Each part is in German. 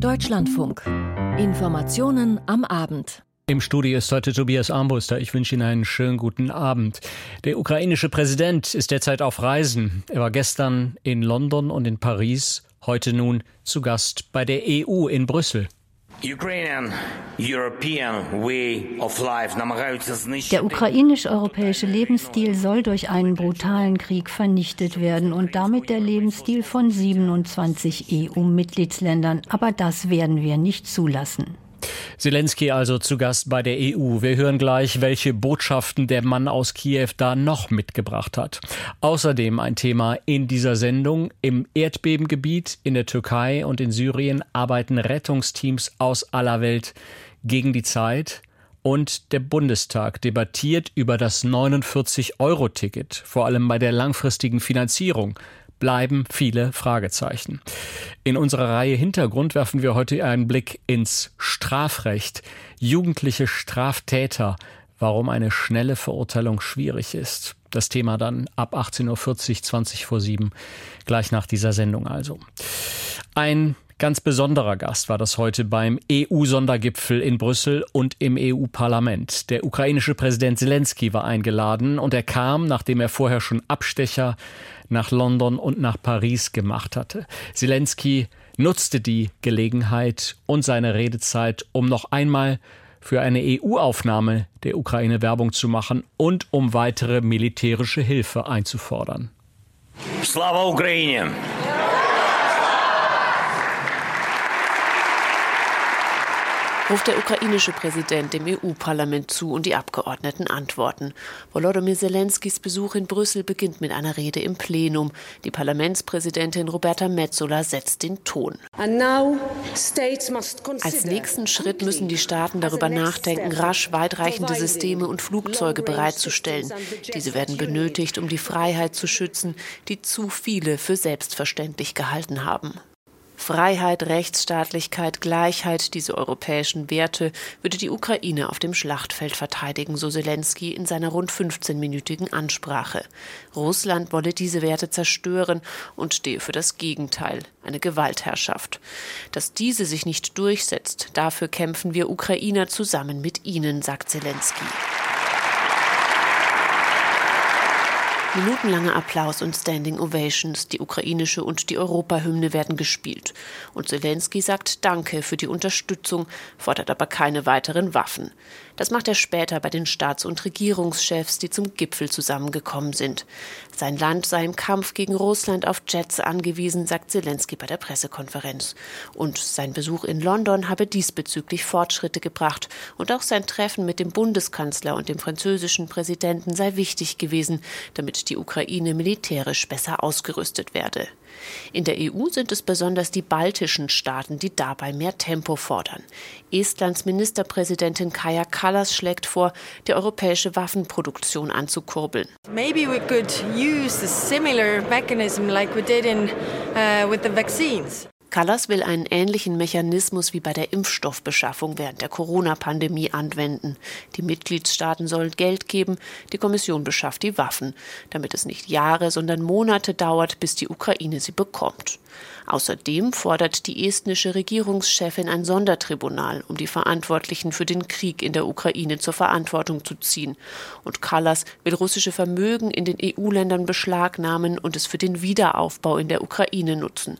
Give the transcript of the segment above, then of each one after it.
Deutschlandfunk. Informationen am Abend. Im Studio ist heute Tobias Armbruster. Ich wünsche Ihnen einen schönen guten Abend. Der ukrainische Präsident ist derzeit auf Reisen. Er war gestern in London und in Paris, heute nun zu Gast bei der EU in Brüssel. Der ukrainisch-europäische Lebensstil soll durch einen brutalen Krieg vernichtet werden und damit der Lebensstil von 27 EU-Mitgliedsländern. Aber das werden wir nicht zulassen. Zelensky also zu Gast bei der EU. Wir hören gleich, welche Botschaften der Mann aus Kiew da noch mitgebracht hat. Außerdem ein Thema in dieser Sendung. Im Erdbebengebiet in der Türkei und in Syrien arbeiten Rettungsteams aus aller Welt gegen die Zeit. Und der Bundestag debattiert über das 49-Euro-Ticket, vor allem bei der langfristigen Finanzierung bleiben viele Fragezeichen. In unserer Reihe Hintergrund werfen wir heute einen Blick ins Strafrecht. Jugendliche Straftäter, warum eine schnelle Verurteilung schwierig ist. Das Thema dann ab 18.40 Uhr, 20 vor 7, gleich nach dieser Sendung also. Ein Ganz besonderer Gast war das heute beim EU-Sondergipfel in Brüssel und im EU-Parlament. Der ukrainische Präsident Zelensky war eingeladen und er kam, nachdem er vorher schon Abstecher nach London und nach Paris gemacht hatte. Zelensky nutzte die Gelegenheit und seine Redezeit, um noch einmal für eine EU-Aufnahme der Ukraine Werbung zu machen und um weitere militärische Hilfe einzufordern. Slava Ukraine! Ruft der ukrainische Präsident dem EU-Parlament zu und die Abgeordneten antworten. Volodymyr Zelenskys Besuch in Brüssel beginnt mit einer Rede im Plenum. Die Parlamentspräsidentin Roberta Metsola setzt den Ton. Als nächsten Schritt müssen die Staaten darüber nachdenken, rasch weitreichende Systeme und Flugzeuge bereitzustellen. Diese werden benötigt, um die Freiheit zu schützen, die zu viele für selbstverständlich gehalten haben. Freiheit, Rechtsstaatlichkeit, Gleichheit, diese europäischen Werte würde die Ukraine auf dem Schlachtfeld verteidigen, so Zelensky in seiner rund 15-minütigen Ansprache. Russland wolle diese Werte zerstören und stehe für das Gegenteil, eine Gewaltherrschaft. Dass diese sich nicht durchsetzt, dafür kämpfen wir Ukrainer zusammen mit ihnen, sagt Zelensky. Minutenlanger Applaus und Standing Ovations, die ukrainische und die Europahymne werden gespielt. Und Zelensky sagt Danke für die Unterstützung, fordert aber keine weiteren Waffen. Das macht er später bei den Staats- und Regierungschefs, die zum Gipfel zusammengekommen sind. Sein Land sei im Kampf gegen Russland auf Jets angewiesen, sagt Zelensky bei der Pressekonferenz. Und sein Besuch in London habe diesbezüglich Fortschritte gebracht. Und auch sein Treffen mit dem Bundeskanzler und dem französischen Präsidenten sei wichtig gewesen, damit die Ukraine militärisch besser ausgerüstet werde. In der EU sind es besonders die baltischen Staaten, die dabei mehr Tempo fordern. Estlands Ministerpräsidentin Kaja Kallas schlägt vor, die europäische Waffenproduktion anzukurbeln. Maybe we could use a similar mechanism like we did in uh, with the vaccines. Kallas will einen ähnlichen Mechanismus wie bei der Impfstoffbeschaffung während der Corona-Pandemie anwenden. Die Mitgliedstaaten sollen Geld geben, die Kommission beschafft die Waffen, damit es nicht Jahre, sondern Monate dauert, bis die Ukraine sie bekommt. Außerdem fordert die estnische Regierungschefin ein Sondertribunal, um die Verantwortlichen für den Krieg in der Ukraine zur Verantwortung zu ziehen. Und Kallas will russische Vermögen in den EU-Ländern beschlagnahmen und es für den Wiederaufbau in der Ukraine nutzen.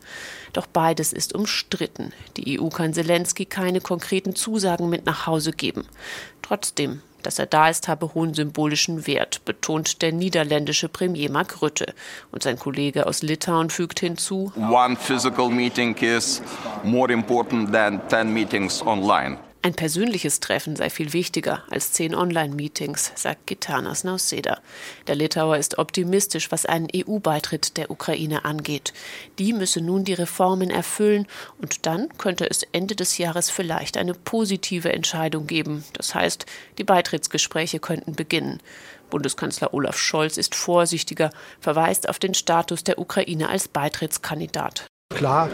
Doch beides ist umstritten. Die EU kann Zelensky keine konkreten Zusagen mit nach Hause geben. Trotzdem dass er da ist, habe hohen symbolischen Wert, betont der niederländische Premier Mark Rutte. Und sein Kollege aus Litauen fügt hinzu: One physical meeting is more important than 10 meetings online. Ein persönliches Treffen sei viel wichtiger als zehn Online-Meetings, sagt Gitanas Nauseda. Der Litauer ist optimistisch, was einen EU-Beitritt der Ukraine angeht. Die müsse nun die Reformen erfüllen und dann könnte es Ende des Jahres vielleicht eine positive Entscheidung geben. Das heißt, die Beitrittsgespräche könnten beginnen. Bundeskanzler Olaf Scholz ist vorsichtiger, verweist auf den Status der Ukraine als Beitrittskandidat. Klar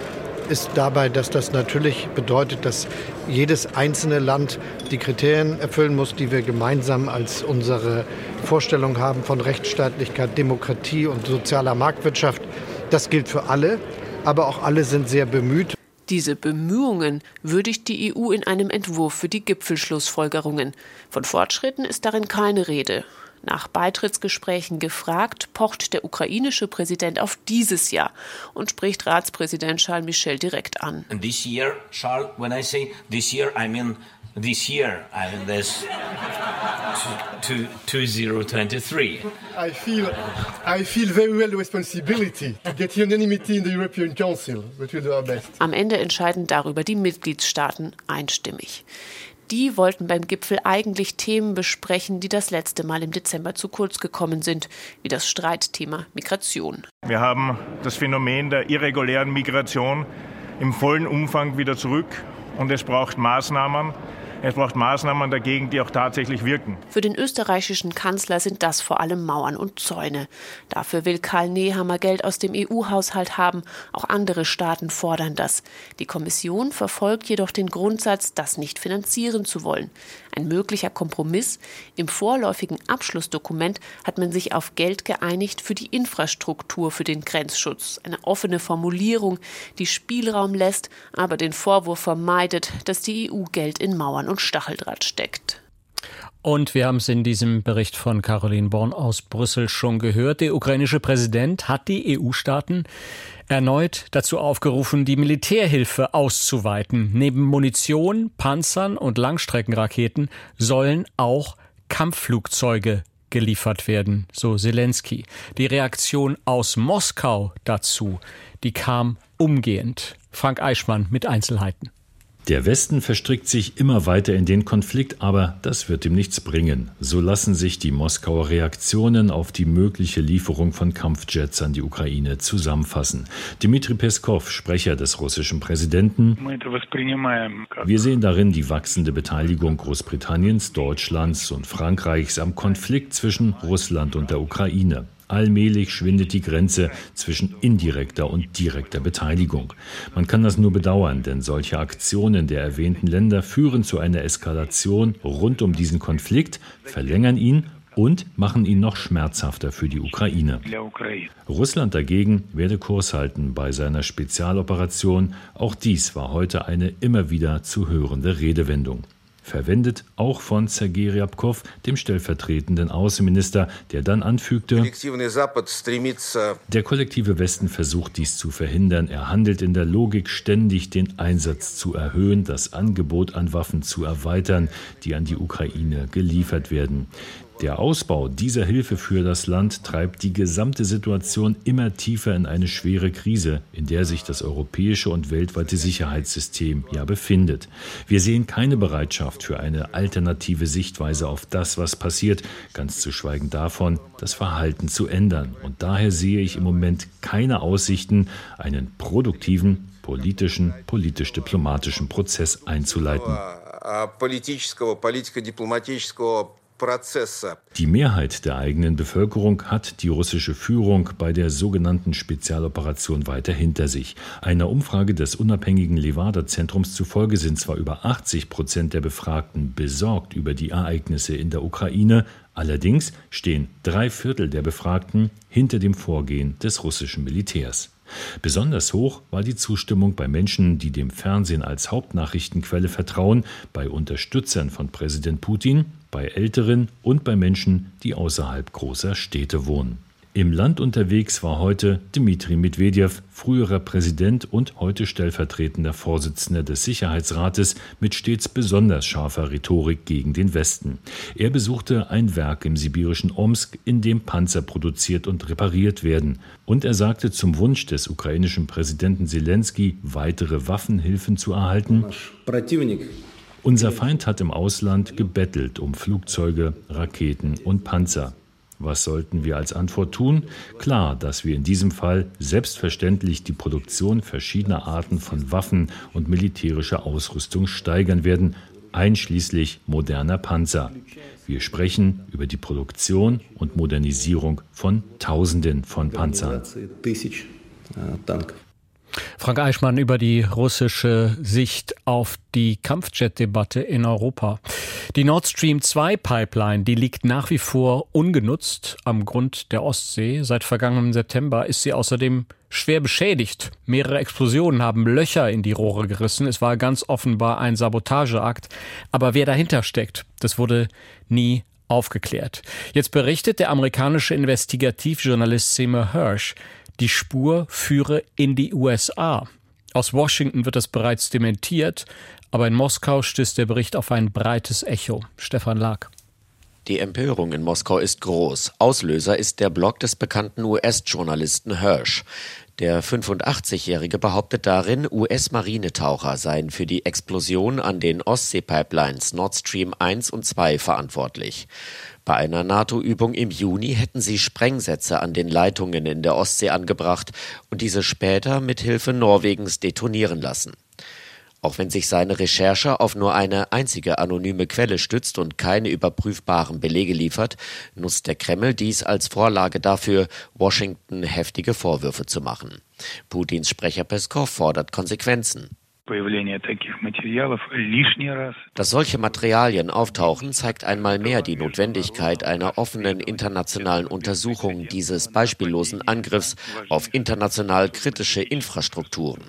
ist dabei, dass das natürlich bedeutet, dass jedes einzelne Land die Kriterien erfüllen muss, die wir gemeinsam als unsere Vorstellung haben von Rechtsstaatlichkeit, Demokratie und sozialer Marktwirtschaft. Das gilt für alle, aber auch alle sind sehr bemüht. Diese Bemühungen würdigt die EU in einem Entwurf für die Gipfelschlussfolgerungen. Von Fortschritten ist darin keine Rede. Nach Beitrittsgesprächen gefragt, pocht der ukrainische Präsident auf dieses Jahr und spricht Ratspräsident Charles Michel direkt an. And this year, Charles, when I say this year, I mean this year, I mean this to, to 2023. I feel, I feel very well the responsibility to get unanimity in the European Council, but we'll do our best. Am Ende entscheiden darüber die Mitgliedstaaten einstimmig. Die wollten beim Gipfel eigentlich Themen besprechen, die das letzte Mal im Dezember zu kurz gekommen sind, wie das Streitthema Migration. Wir haben das Phänomen der irregulären Migration im vollen Umfang wieder zurück und es braucht Maßnahmen, es braucht Maßnahmen dagegen, die auch tatsächlich wirken. Für den österreichischen Kanzler sind das vor allem Mauern und Zäune. Dafür will Karl Nehammer Geld aus dem EU-Haushalt haben. Auch andere Staaten fordern das. Die Kommission verfolgt jedoch den Grundsatz, das nicht finanzieren zu wollen. Ein möglicher Kompromiss. Im vorläufigen Abschlussdokument hat man sich auf Geld geeinigt für die Infrastruktur für den Grenzschutz. Eine offene Formulierung, die Spielraum lässt, aber den Vorwurf vermeidet, dass die EU Geld in Mauern und Stacheldraht steckt. Und wir haben es in diesem Bericht von Caroline Born aus Brüssel schon gehört. Der ukrainische Präsident hat die EU-Staaten erneut dazu aufgerufen, die Militärhilfe auszuweiten. Neben Munition, Panzern und Langstreckenraketen sollen auch Kampfflugzeuge geliefert werden, so Zelensky. Die Reaktion aus Moskau dazu, die kam umgehend. Frank Eichmann mit Einzelheiten. Der Westen verstrickt sich immer weiter in den Konflikt, aber das wird ihm nichts bringen. So lassen sich die Moskauer Reaktionen auf die mögliche Lieferung von Kampfjets an die Ukraine zusammenfassen. Dmitri Peskov, Sprecher des russischen Präsidenten, wir sehen darin die wachsende Beteiligung Großbritanniens, Deutschlands und Frankreichs am Konflikt zwischen Russland und der Ukraine. Allmählich schwindet die Grenze zwischen indirekter und direkter Beteiligung. Man kann das nur bedauern, denn solche Aktionen der erwähnten Länder führen zu einer Eskalation rund um diesen Konflikt, verlängern ihn und machen ihn noch schmerzhafter für die Ukraine. Russland dagegen werde Kurs halten bei seiner Spezialoperation. Auch dies war heute eine immer wieder zu hörende Redewendung verwendet auch von Sergei Ryabkov, dem stellvertretenden Außenminister, der dann anfügte, der kollektive Westen versucht dies zu verhindern. Er handelt in der Logik, ständig den Einsatz zu erhöhen, das Angebot an Waffen zu erweitern, die an die Ukraine geliefert werden. Der Ausbau dieser Hilfe für das Land treibt die gesamte Situation immer tiefer in eine schwere Krise, in der sich das europäische und weltweite Sicherheitssystem ja befindet. Wir sehen keine Bereitschaft für eine alternative Sichtweise auf das, was passiert, ganz zu schweigen davon, das Verhalten zu ändern. Und daher sehe ich im Moment keine Aussichten, einen produktiven, politischen, politisch-diplomatischen Prozess einzuleiten. Die Mehrheit der eigenen Bevölkerung hat die russische Führung bei der sogenannten Spezialoperation weiter hinter sich. Einer Umfrage des unabhängigen Levada-Zentrums zufolge sind zwar über 80 Prozent der Befragten besorgt über die Ereignisse in der Ukraine, allerdings stehen drei Viertel der Befragten hinter dem Vorgehen des russischen Militärs. Besonders hoch war die Zustimmung bei Menschen, die dem Fernsehen als Hauptnachrichtenquelle vertrauen, bei Unterstützern von Präsident Putin, bei Älteren und bei Menschen, die außerhalb großer Städte wohnen. Im Land unterwegs war heute Dmitri Medvedev, früherer Präsident und heute stellvertretender Vorsitzender des Sicherheitsrates mit stets besonders scharfer Rhetorik gegen den Westen. Er besuchte ein Werk im sibirischen Omsk, in dem Panzer produziert und repariert werden. Und er sagte zum Wunsch des ukrainischen Präsidenten Zelensky, weitere Waffenhilfen zu erhalten. Unser Feind hat im Ausland gebettelt um Flugzeuge, Raketen und Panzer. Was sollten wir als Antwort tun? Klar, dass wir in diesem Fall selbstverständlich die Produktion verschiedener Arten von Waffen und militärischer Ausrüstung steigern werden, einschließlich moderner Panzer. Wir sprechen über die Produktion und Modernisierung von Tausenden von Panzern. Frank Eichmann über die russische Sicht auf die Kampfjet-Debatte in Europa. Die Nord Stream 2 Pipeline, die liegt nach wie vor ungenutzt am Grund der Ostsee. Seit vergangenem September ist sie außerdem schwer beschädigt. Mehrere Explosionen haben Löcher in die Rohre gerissen. Es war ganz offenbar ein Sabotageakt. Aber wer dahinter steckt, das wurde nie aufgeklärt. Jetzt berichtet der amerikanische Investigativjournalist Seymour Hirsch, die Spur führe in die USA. Aus Washington wird das bereits dementiert, aber in Moskau stößt der Bericht auf ein breites Echo. Stefan Lag. Die Empörung in Moskau ist groß. Auslöser ist der Blog des bekannten US-Journalisten Hirsch. Der 85-Jährige behauptet darin, US-Marinetaucher seien für die Explosion an den Ostsee-Pipelines Nord Stream 1 und 2 verantwortlich. Bei einer NATO-Übung im Juni hätten sie Sprengsätze an den Leitungen in der Ostsee angebracht und diese später mit Hilfe Norwegens detonieren lassen. Auch wenn sich seine Recherche auf nur eine einzige anonyme Quelle stützt und keine überprüfbaren Belege liefert, nutzt der Kreml dies als Vorlage dafür, Washington heftige Vorwürfe zu machen. Putins Sprecher Peskov fordert Konsequenzen. Dass solche Materialien auftauchen, zeigt einmal mehr die Notwendigkeit einer offenen internationalen Untersuchung dieses beispiellosen Angriffs auf international kritische Infrastrukturen.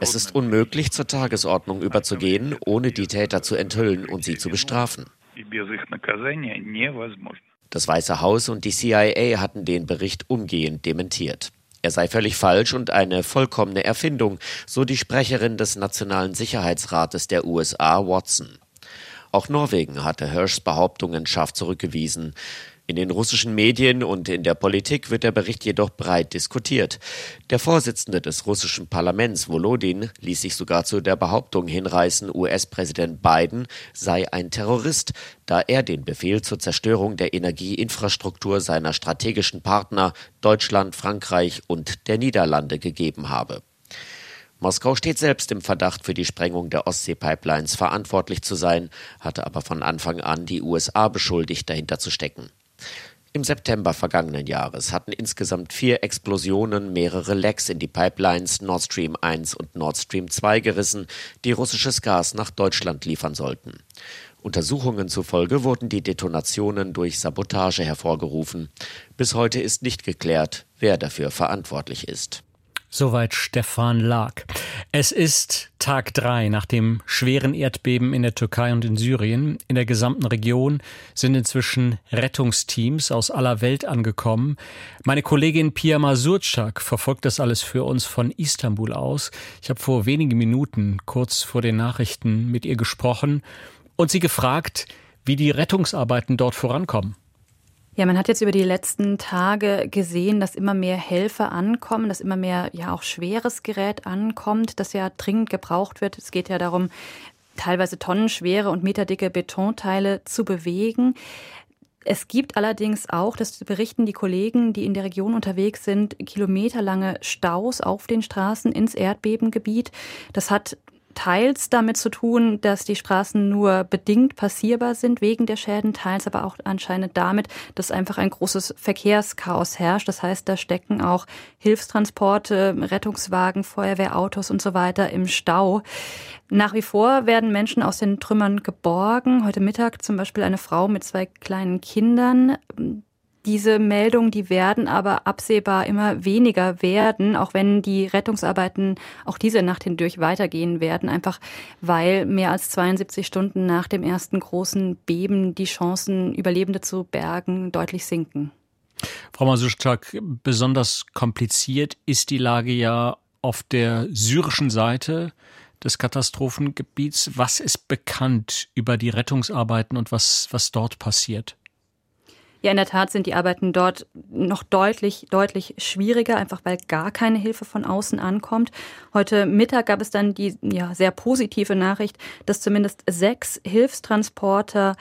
Es ist unmöglich, zur Tagesordnung überzugehen, ohne die Täter zu enthüllen und sie zu bestrafen. Das Weiße Haus und die CIA hatten den Bericht umgehend dementiert. Er sei völlig falsch und eine vollkommene Erfindung, so die Sprecherin des Nationalen Sicherheitsrates der USA, Watson. Auch Norwegen hatte Hirschs Behauptungen scharf zurückgewiesen. In den russischen Medien und in der Politik wird der Bericht jedoch breit diskutiert. Der Vorsitzende des russischen Parlaments, Volodin, ließ sich sogar zu der Behauptung hinreißen, US-Präsident Biden sei ein Terrorist, da er den Befehl zur Zerstörung der Energieinfrastruktur seiner strategischen Partner Deutschland, Frankreich und der Niederlande gegeben habe. Moskau steht selbst im Verdacht, für die Sprengung der Ostsee-Pipelines verantwortlich zu sein, hatte aber von Anfang an die USA beschuldigt, dahinter zu stecken. Im September vergangenen Jahres hatten insgesamt vier Explosionen mehrere Lecks in die Pipelines Nord Stream 1 und Nord Stream 2 gerissen, die russisches Gas nach Deutschland liefern sollten. Untersuchungen zufolge wurden die Detonationen durch Sabotage hervorgerufen. Bis heute ist nicht geklärt, wer dafür verantwortlich ist. Soweit Stefan Lag. Es ist Tag drei nach dem schweren Erdbeben in der Türkei und in Syrien. In der gesamten Region sind inzwischen Rettungsteams aus aller Welt angekommen. Meine Kollegin Pia Masurczak verfolgt das alles für uns von Istanbul aus. Ich habe vor wenigen Minuten kurz vor den Nachrichten mit ihr gesprochen und sie gefragt, wie die Rettungsarbeiten dort vorankommen. Ja, man hat jetzt über die letzten Tage gesehen, dass immer mehr Helfer ankommen, dass immer mehr ja auch schweres Gerät ankommt, das ja dringend gebraucht wird. Es geht ja darum, teilweise tonnenschwere und meterdicke Betonteile zu bewegen. Es gibt allerdings auch, das berichten die Kollegen, die in der Region unterwegs sind, kilometerlange Staus auf den Straßen ins Erdbebengebiet. Das hat teils damit zu tun, dass die Straßen nur bedingt passierbar sind wegen der Schäden, teils aber auch anscheinend damit, dass einfach ein großes Verkehrschaos herrscht. Das heißt, da stecken auch Hilfstransporte, Rettungswagen, Feuerwehrautos und so weiter im Stau. Nach wie vor werden Menschen aus den Trümmern geborgen. Heute Mittag zum Beispiel eine Frau mit zwei kleinen Kindern. Diese Meldungen, die werden aber absehbar immer weniger werden, auch wenn die Rettungsarbeiten auch diese Nacht hindurch weitergehen werden, einfach weil mehr als 72 Stunden nach dem ersten großen Beben die Chancen, Überlebende zu bergen, deutlich sinken. Frau Masuschak, besonders kompliziert ist die Lage ja auf der syrischen Seite des Katastrophengebiets. Was ist bekannt über die Rettungsarbeiten und was, was dort passiert? Ja, in der Tat sind die Arbeiten dort noch deutlich, deutlich schwieriger, einfach weil gar keine Hilfe von außen ankommt. Heute Mittag gab es dann die ja, sehr positive Nachricht, dass zumindest sechs Hilfstransporter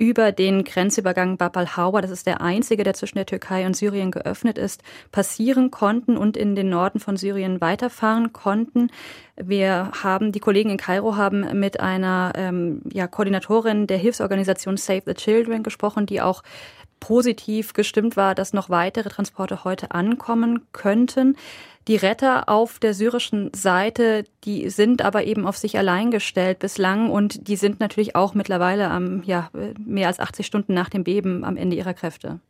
über den Grenzübergang Bab al-Hawa, das ist der einzige, der zwischen der Türkei und Syrien geöffnet ist, passieren konnten und in den Norden von Syrien weiterfahren konnten. Wir haben, die Kollegen in Kairo haben mit einer ähm, ja, Koordinatorin der Hilfsorganisation Save the Children gesprochen, die auch positiv gestimmt war, dass noch weitere Transporte heute ankommen könnten. Die Retter auf der syrischen Seite, die sind aber eben auf sich allein gestellt bislang und die sind natürlich auch mittlerweile am, ja, mehr als 80 Stunden nach dem Beben am Ende ihrer Kräfte.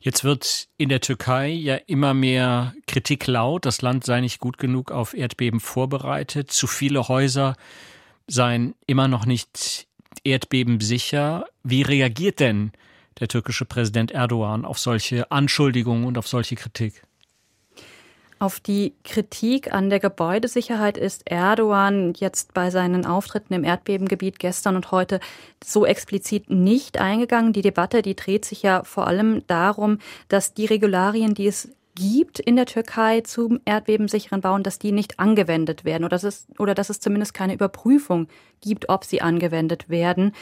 Jetzt wird in der Türkei ja immer mehr Kritik laut, das Land sei nicht gut genug auf Erdbeben vorbereitet, zu viele Häuser seien immer noch nicht erdbebensicher. Wie reagiert denn der türkische Präsident Erdogan auf solche Anschuldigungen und auf solche Kritik? Auf die Kritik an der Gebäudesicherheit ist Erdogan jetzt bei seinen Auftritten im Erdbebengebiet gestern und heute so explizit nicht eingegangen. Die Debatte, die dreht sich ja vor allem darum, dass die Regularien, die es gibt in der Türkei zum erdbebensicheren Bauen, dass die nicht angewendet werden oder dass es, oder dass es zumindest keine Überprüfung gibt, ob sie angewendet werden.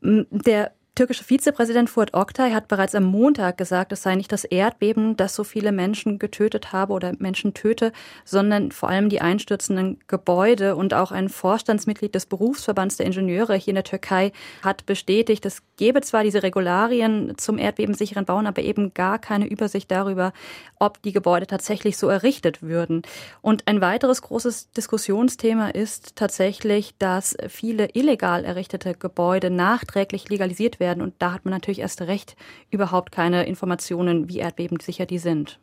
Der türkische Vizepräsident Fuat Oktay hat bereits am Montag gesagt, es sei nicht das Erdbeben, das so viele Menschen getötet habe oder Menschen töte, sondern vor allem die einstürzenden Gebäude. Und auch ein Vorstandsmitglied des Berufsverbands der Ingenieure hier in der Türkei hat bestätigt, es gebe zwar diese Regularien zum erdbebensicheren Bauen, aber eben gar keine Übersicht darüber, ob die Gebäude tatsächlich so errichtet würden. Und ein weiteres großes Diskussionsthema ist tatsächlich, dass viele illegal errichtete Gebäude nachträglich legalisiert werden werden. Und da hat man natürlich erst recht überhaupt keine Informationen, wie erdbebensicher die sind.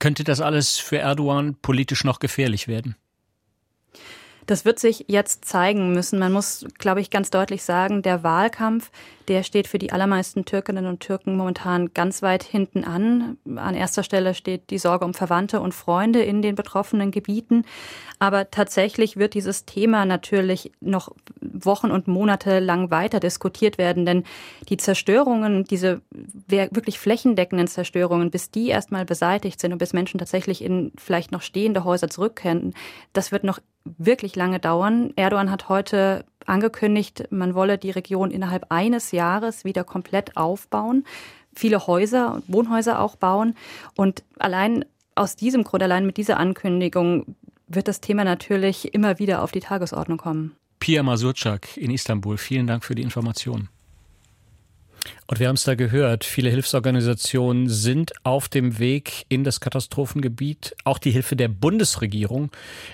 Könnte das alles für Erdogan politisch noch gefährlich werden? Das wird sich jetzt zeigen müssen. Man muss, glaube ich, ganz deutlich sagen, der Wahlkampf, der steht für die allermeisten Türkinnen und Türken momentan ganz weit hinten an. An erster Stelle steht die Sorge um Verwandte und Freunde in den betroffenen Gebieten. Aber tatsächlich wird dieses Thema natürlich noch Wochen und Monate lang weiter diskutiert werden, denn die Zerstörungen, diese wirklich flächendeckenden Zerstörungen, bis die erstmal beseitigt sind und bis Menschen tatsächlich in vielleicht noch stehende Häuser zurückkehren, das wird noch wirklich lange dauern. Erdogan hat heute angekündigt, man wolle die Region innerhalb eines Jahres wieder komplett aufbauen, viele Häuser und Wohnhäuser auch bauen. Und allein aus diesem Grund, allein mit dieser Ankündigung, wird das Thema natürlich immer wieder auf die Tagesordnung kommen. Pia Masurczak in Istanbul, vielen Dank für die Information. Und wir haben es da gehört, viele Hilfsorganisationen sind auf dem Weg in das Katastrophengebiet. Auch die Hilfe der Bundesregierung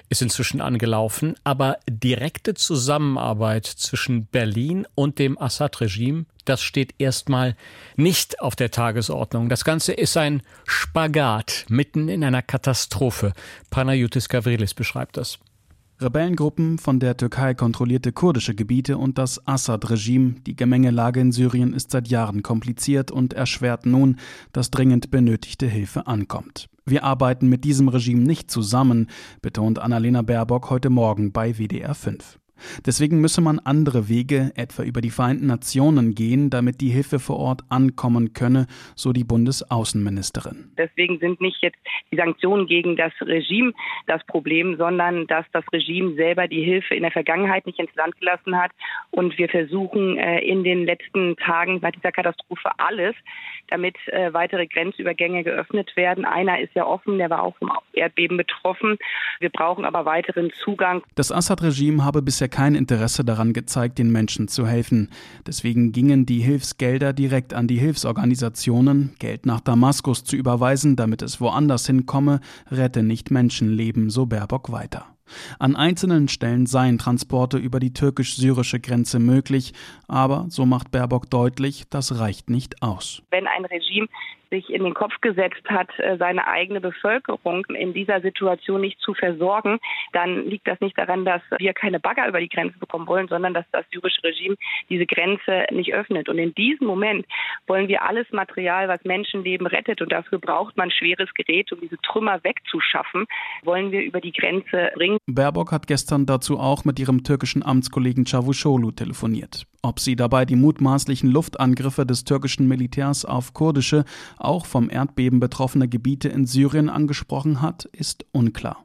ist inzwischen angelaufen. Aber direkte Zusammenarbeit zwischen Berlin und dem Assad-Regime, das steht erstmal nicht auf der Tagesordnung. Das Ganze ist ein Spagat mitten in einer Katastrophe. Panayotis Gavrilis beschreibt das. Rebellengruppen, von der Türkei kontrollierte kurdische Gebiete und das Assad-Regime. Die Gemengelage in Syrien ist seit Jahren kompliziert und erschwert nun, dass dringend benötigte Hilfe ankommt. Wir arbeiten mit diesem Regime nicht zusammen, betont Annalena Baerbock heute Morgen bei WDR 5. Deswegen müsse man andere Wege, etwa über die Vereinten Nationen gehen, damit die Hilfe vor Ort ankommen könne, so die Bundesaußenministerin. Deswegen sind nicht jetzt die Sanktionen gegen das Regime das Problem, sondern dass das Regime selber die Hilfe in der Vergangenheit nicht ins Land gelassen hat. Und wir versuchen äh, in den letzten Tagen seit dieser Katastrophe alles, damit äh, weitere Grenzübergänge geöffnet werden. Einer ist ja offen, der war auch vom Erdbeben betroffen. Wir brauchen aber weiteren Zugang. Das Assad-Regime habe bisher kein Interesse daran gezeigt, den Menschen zu helfen. Deswegen gingen die Hilfsgelder direkt an die Hilfsorganisationen. Geld nach Damaskus zu überweisen, damit es woanders hinkomme, rette nicht Menschenleben, so Baerbock weiter. An einzelnen Stellen seien Transporte über die türkisch-syrische Grenze möglich, aber, so macht Baerbock deutlich, das reicht nicht aus. Wenn ein Regime sich in den Kopf gesetzt hat, äh, seine eigene Bevölkerung in dieser Situation nicht zu versorgen, dann liegt das nicht daran, dass wir keine Bagger über die Grenze bekommen wollen, sondern dass das syrische Regime diese Grenze nicht öffnet. Und in diesem Moment wollen wir alles Material, was Menschenleben rettet, und dafür braucht man schweres Gerät, um diese Trümmer wegzuschaffen, wollen wir über die Grenze bringen. Baerbock hat gestern dazu auch mit ihrem türkischen Amtskollegen Çavuşoğlu telefoniert. Ob sie dabei die mutmaßlichen Luftangriffe des türkischen Militärs auf kurdische, auch vom Erdbeben betroffene Gebiete in Syrien angesprochen hat, ist unklar.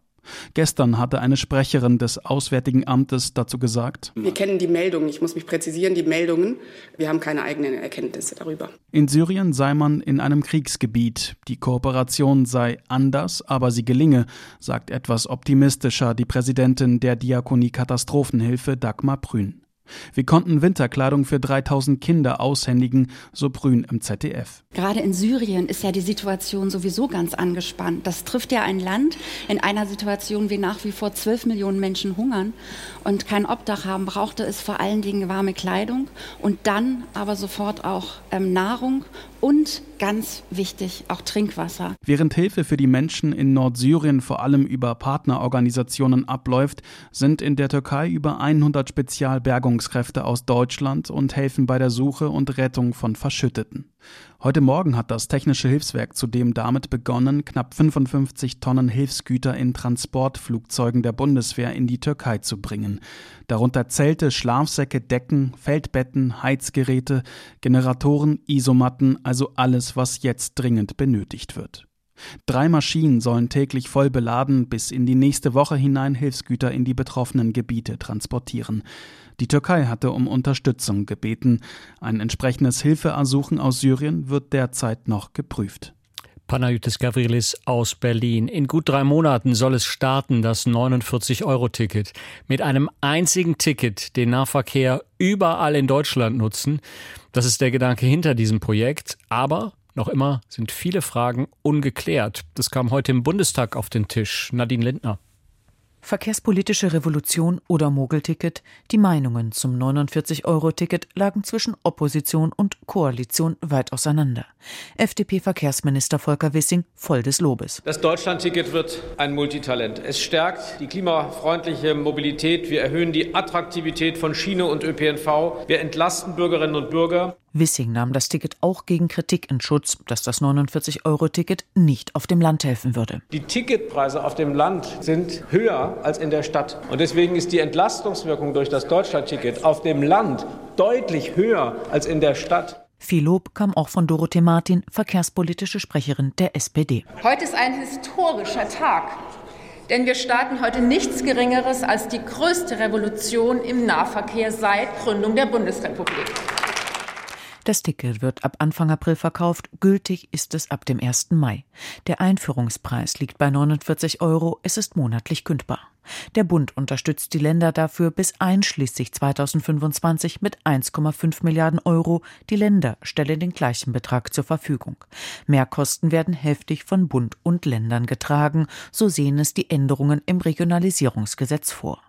Gestern hatte eine Sprecherin des Auswärtigen Amtes dazu gesagt, wir kennen die Meldungen, ich muss mich präzisieren, die Meldungen, wir haben keine eigenen Erkenntnisse darüber. In Syrien sei man in einem Kriegsgebiet, die Kooperation sei anders, aber sie gelinge, sagt etwas optimistischer die Präsidentin der Diakonie Katastrophenhilfe Dagmar Prün. Wir konnten Winterkleidung für 3000 Kinder aushändigen, so Brün im ZDF. Gerade in Syrien ist ja die Situation sowieso ganz angespannt. Das trifft ja ein Land in einer Situation, wie nach wie vor 12 Millionen Menschen hungern und kein Obdach haben, brauchte es vor allen Dingen warme Kleidung und dann aber sofort auch ähm, Nahrung und ganz wichtig auch Trinkwasser. Während Hilfe für die Menschen in Nordsyrien vor allem über Partnerorganisationen abläuft, sind in der Türkei über 100 Spezialbergungskräfte aus Deutschland und helfen bei der Suche und Rettung von Verschütteten. Heute Morgen hat das Technische Hilfswerk zudem damit begonnen, knapp 55 Tonnen Hilfsgüter in Transportflugzeugen der Bundeswehr in die Türkei zu bringen. Darunter Zelte, Schlafsäcke, Decken, Feldbetten, Heizgeräte, Generatoren, Isomatten, also alles, was jetzt dringend benötigt wird. Drei Maschinen sollen täglich voll beladen bis in die nächste Woche hinein Hilfsgüter in die betroffenen Gebiete transportieren. Die Türkei hatte um Unterstützung gebeten. Ein entsprechendes Hilfeersuchen aus Syrien wird derzeit noch geprüft. Panayotis Gavrilis aus Berlin. In gut drei Monaten soll es starten, das 49-Euro-Ticket. Mit einem einzigen Ticket den Nahverkehr überall in Deutschland nutzen. Das ist der Gedanke hinter diesem Projekt. Aber noch immer sind viele Fragen ungeklärt. Das kam heute im Bundestag auf den Tisch. Nadine Lindner. Verkehrspolitische Revolution oder Mogelticket, die Meinungen zum 49-Euro-Ticket lagen zwischen Opposition und Koalition weit auseinander. FDP-Verkehrsminister Volker Wissing voll des Lobes. Das Deutschland-Ticket wird ein Multitalent. Es stärkt die klimafreundliche Mobilität. Wir erhöhen die Attraktivität von Schiene und ÖPNV. Wir entlasten Bürgerinnen und Bürger. Wissing nahm das Ticket auch gegen Kritik in Schutz, dass das 49-Euro-Ticket nicht auf dem Land helfen würde. Die Ticketpreise auf dem Land sind höher als in der Stadt. Und deswegen ist die Entlastungswirkung durch das Deutschland-Ticket auf dem Land deutlich höher als in der Stadt. Viel Lob kam auch von Dorothee Martin, verkehrspolitische Sprecherin der SPD. Heute ist ein historischer Tag. Denn wir starten heute nichts Geringeres als die größte Revolution im Nahverkehr seit Gründung der Bundesrepublik. Das Ticket wird ab Anfang April verkauft, gültig ist es ab dem 1. Mai. Der Einführungspreis liegt bei 49 Euro, es ist monatlich kündbar. Der Bund unterstützt die Länder dafür bis einschließlich 2025 mit 1,5 Milliarden Euro. Die Länder stellen den gleichen Betrag zur Verfügung. Mehrkosten werden heftig von Bund und Ländern getragen, so sehen es die Änderungen im Regionalisierungsgesetz vor.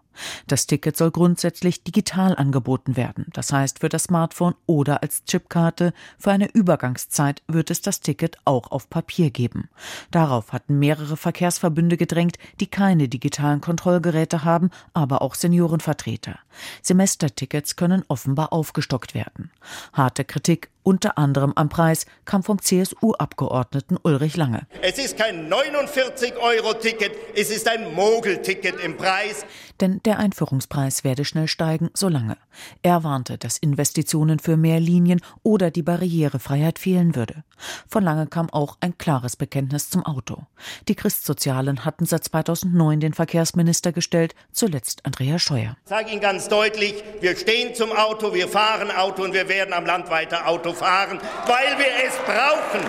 Das Ticket soll grundsätzlich digital angeboten werden, das heißt für das Smartphone oder als Chipkarte. Für eine Übergangszeit wird es das Ticket auch auf Papier geben. Darauf hatten mehrere Verkehrsverbünde gedrängt, die keine digitalen Kontrollgeräte haben, aber auch Seniorenvertreter. Semestertickets können offenbar aufgestockt werden. Harte Kritik unter anderem am Preis, kam vom CSU-Abgeordneten Ulrich Lange. Es ist kein 49-Euro-Ticket, es ist ein Mogelticket im Preis. Denn der Einführungspreis werde schnell steigen, solange. Er warnte, dass Investitionen für mehr Linien oder die Barrierefreiheit fehlen würde. Von Lange kam auch ein klares Bekenntnis zum Auto. Die Christsozialen hatten seit 2009 den Verkehrsminister gestellt, zuletzt Andrea Scheuer. Ich sage Ihnen ganz deutlich, wir stehen zum Auto, wir fahren Auto und wir werden am Land weiter Auto fahren, weil wir es brauchen.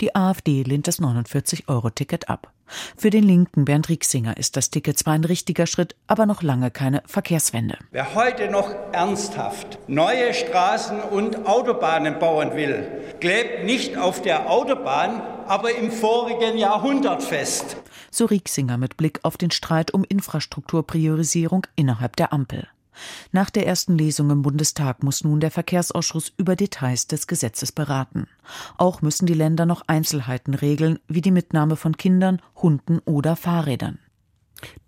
Die AfD lehnt das 49-Euro-Ticket ab. Für den Linken Bernd Rieksinger ist das Ticket zwar ein richtiger Schritt, aber noch lange keine Verkehrswende. Wer heute noch ernsthaft neue Straßen und Autobahnen bauen will, klebt nicht auf der Autobahn, aber im vorigen Jahrhundert fest. So Rieksinger mit Blick auf den Streit um Infrastrukturpriorisierung innerhalb der Ampel. Nach der ersten Lesung im Bundestag muss nun der Verkehrsausschuss über Details des Gesetzes beraten. Auch müssen die Länder noch Einzelheiten regeln, wie die Mitnahme von Kindern, Hunden oder Fahrrädern.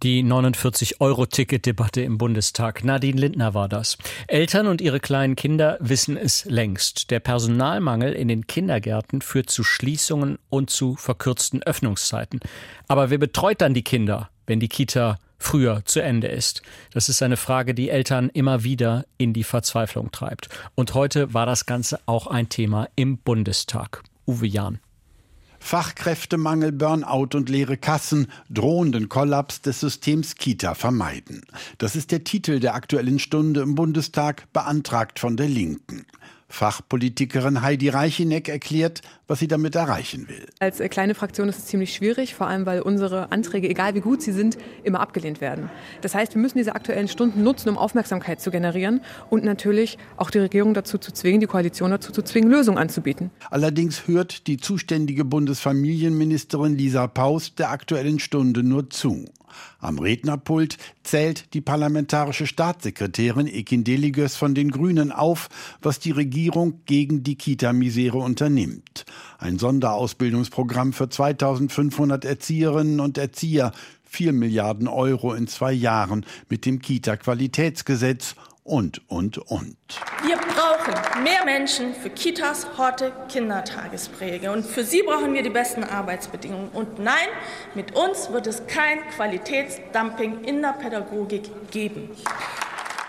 Die 49-Euro-Ticket-Debatte im Bundestag. Nadine Lindner war das. Eltern und ihre kleinen Kinder wissen es längst. Der Personalmangel in den Kindergärten führt zu Schließungen und zu verkürzten Öffnungszeiten. Aber wer betreut dann die Kinder, wenn die Kita früher zu Ende ist? Das ist eine Frage, die Eltern immer wieder in die Verzweiflung treibt. Und heute war das Ganze auch ein Thema im Bundestag. Uwe Jahn. Fachkräftemangel, Burnout und leere Kassen, drohenden Kollaps des Systems Kita vermeiden. Das ist der Titel der aktuellen Stunde im Bundestag, beantragt von der Linken. Fachpolitikerin Heidi Reichineck erklärt, was sie damit erreichen will. Als äh, kleine Fraktion ist es ziemlich schwierig, vor allem weil unsere Anträge, egal wie gut sie sind, immer abgelehnt werden. Das heißt, wir müssen diese aktuellen Stunden nutzen, um Aufmerksamkeit zu generieren und natürlich auch die Regierung dazu zu zwingen, die Koalition dazu zu zwingen, Lösungen anzubieten. Allerdings hört die zuständige Bundesfamilienministerin Lisa Paus der aktuellen Stunde nur zu. Am Rednerpult zählt die parlamentarische Staatssekretärin Ekin Deligös von den Grünen auf, was die Regierung gegen die Kita-Misere unternimmt. Ein Sonderausbildungsprogramm für 2500 Erzieherinnen und Erzieher, 4 Milliarden Euro in zwei Jahren mit dem Kita-Qualitätsgesetz und, und, und. Wir brauchen mehr Menschen für Kitas, Horte, Kindertagespflege. Und für sie brauchen wir die besten Arbeitsbedingungen. Und nein, mit uns wird es kein Qualitätsdumping in der Pädagogik geben.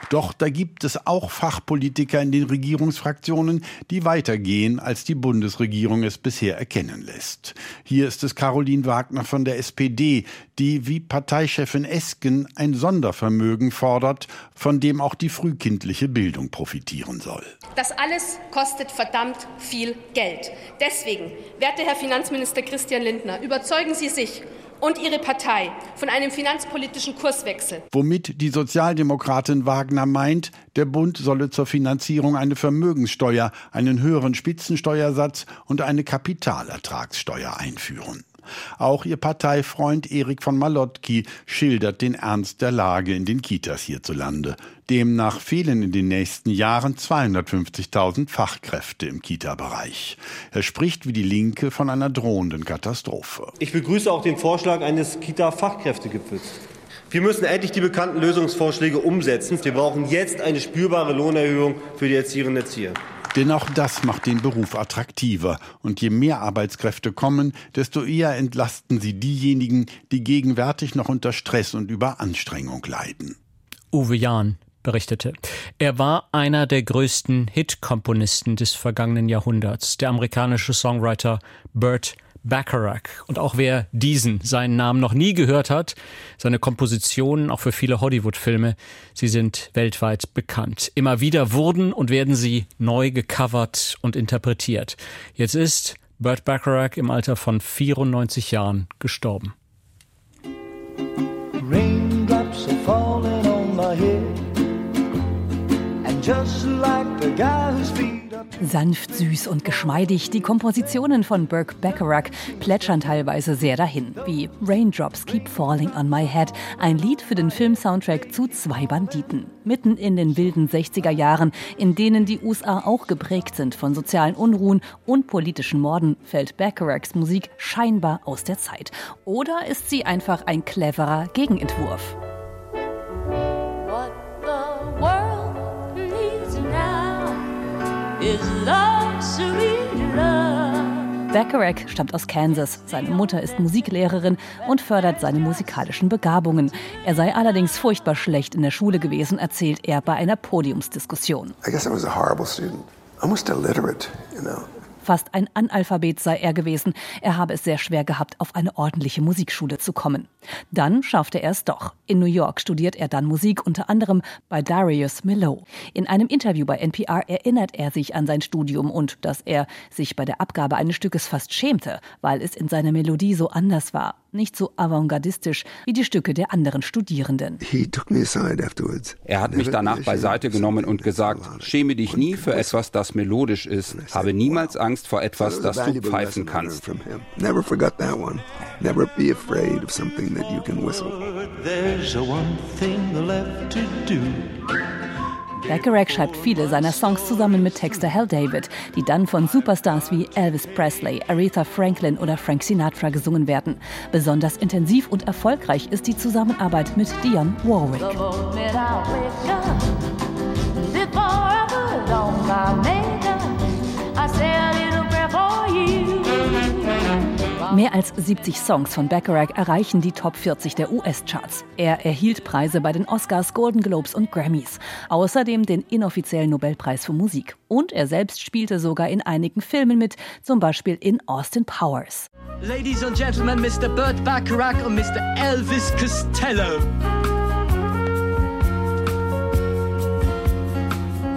Doch da gibt es auch Fachpolitiker in den Regierungsfraktionen, die weitergehen, als die Bundesregierung es bisher erkennen lässt. Hier ist es Caroline Wagner von der SPD, die wie Parteichefin Esken ein Sondervermögen fordert, von dem auch die frühkindliche Bildung profitieren soll. Das alles kostet verdammt viel Geld. Deswegen, werter Herr Finanzminister Christian Lindner, überzeugen Sie sich und ihre Partei von einem finanzpolitischen Kurswechsel. Womit die Sozialdemokratin Wagner meint, der Bund solle zur Finanzierung eine Vermögenssteuer, einen höheren Spitzensteuersatz und eine Kapitalertragssteuer einführen. Auch ihr Parteifreund Erik von Malotki schildert den Ernst der Lage in den Kitas hierzulande. Demnach fehlen in den nächsten Jahren 250.000 Fachkräfte im Kita-Bereich. Er spricht wie die Linke von einer drohenden Katastrophe. Ich begrüße auch den Vorschlag eines Kita-Fachkräftegipfels. Wir müssen endlich die bekannten Lösungsvorschläge umsetzen. Wir brauchen jetzt eine spürbare Lohnerhöhung für die Erzieherinnen und Erzieher. Denn auch das macht den Beruf attraktiver. Und je mehr Arbeitskräfte kommen, desto eher entlasten sie diejenigen, die gegenwärtig noch unter Stress und Überanstrengung leiden. Uwe Jahn berichtete. Er war einer der größten Hit-Komponisten des vergangenen Jahrhunderts, der amerikanische Songwriter Burt Bacharach. Und auch wer diesen, seinen Namen noch nie gehört hat, seine Kompositionen, auch für viele Hollywood-Filme, sie sind weltweit bekannt. Immer wieder wurden und werden sie neu gecovert und interpretiert. Jetzt ist Burt Bacharach im Alter von 94 Jahren gestorben. Raindrops are falling on my head And just like the guy whose feet Sanft, süß und geschmeidig, die Kompositionen von Burke Bacharach plätschern teilweise sehr dahin, wie Raindrops Keep Falling on My Head, ein Lied für den Filmsoundtrack zu Zwei Banditen. Mitten in den wilden 60er Jahren, in denen die USA auch geprägt sind von sozialen Unruhen und politischen Morden, fällt Bacharachs Musik scheinbar aus der Zeit. Oder ist sie einfach ein cleverer Gegenentwurf? Bacharach stammt aus Kansas. Seine Mutter ist Musiklehrerin und fördert seine musikalischen Begabungen. Er sei allerdings furchtbar schlecht in der Schule gewesen, erzählt er bei einer Podiumsdiskussion. I guess I was a horrible student. Almost illiterate, you know. Fast ein Analphabet sei er gewesen. Er habe es sehr schwer gehabt, auf eine ordentliche Musikschule zu kommen. Dann schaffte er es doch. In New York studiert er dann Musik, unter anderem bei Darius Milhaud. In einem Interview bei NPR erinnert er sich an sein Studium und dass er sich bei der Abgabe eines Stückes fast schämte, weil es in seiner Melodie so anders war nicht so avantgardistisch wie die Stücke der anderen Studierenden. Er hat mich danach beiseite genommen und gesagt, schäme dich nie für etwas, das melodisch ist, habe niemals Angst vor etwas, das du pfeifen kannst. Never forget that one. Never be afraid of something that you can whistle. There's one thing left to do. Bacharach schreibt viele seiner Songs zusammen mit Texter Hal David, die dann von Superstars wie Elvis Presley, Aretha Franklin oder Frank Sinatra gesungen werden. Besonders intensiv und erfolgreich ist die Zusammenarbeit mit Dionne Warwick. Mehr als 70 Songs von Bacharach erreichen die Top 40 der US-Charts. Er erhielt Preise bei den Oscars, Golden Globes und Grammys. Außerdem den inoffiziellen Nobelpreis für Musik. Und er selbst spielte sogar in einigen Filmen mit, zum Beispiel in Austin Powers. Ladies and Gentlemen, Mr. Burt Bacharach und Mr. Elvis Costello.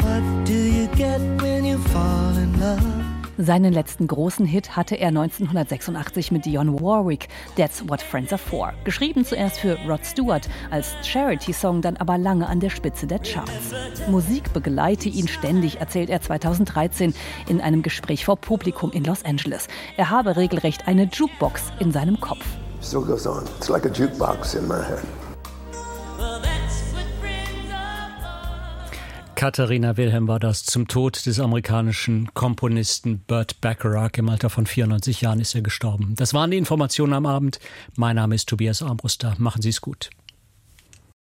What do you get when you fall in love. Seinen letzten großen Hit hatte er 1986 mit Dionne Warwick, That's What Friends Are For. Geschrieben zuerst für Rod Stewart, als Charity-Song dann aber lange an der Spitze der Charts. Musik begleite ihn ständig, erzählt er 2013 in einem Gespräch vor Publikum in Los Angeles. Er habe regelrecht eine Jukebox in seinem Kopf. Still goes on. It's like a jukebox in my head. Katharina Wilhelm war das zum Tod des amerikanischen Komponisten Burt Bacharach. Im Alter von 94 Jahren ist er gestorben. Das waren die Informationen am Abend. Mein Name ist Tobias Armbruster. Machen Sie es gut.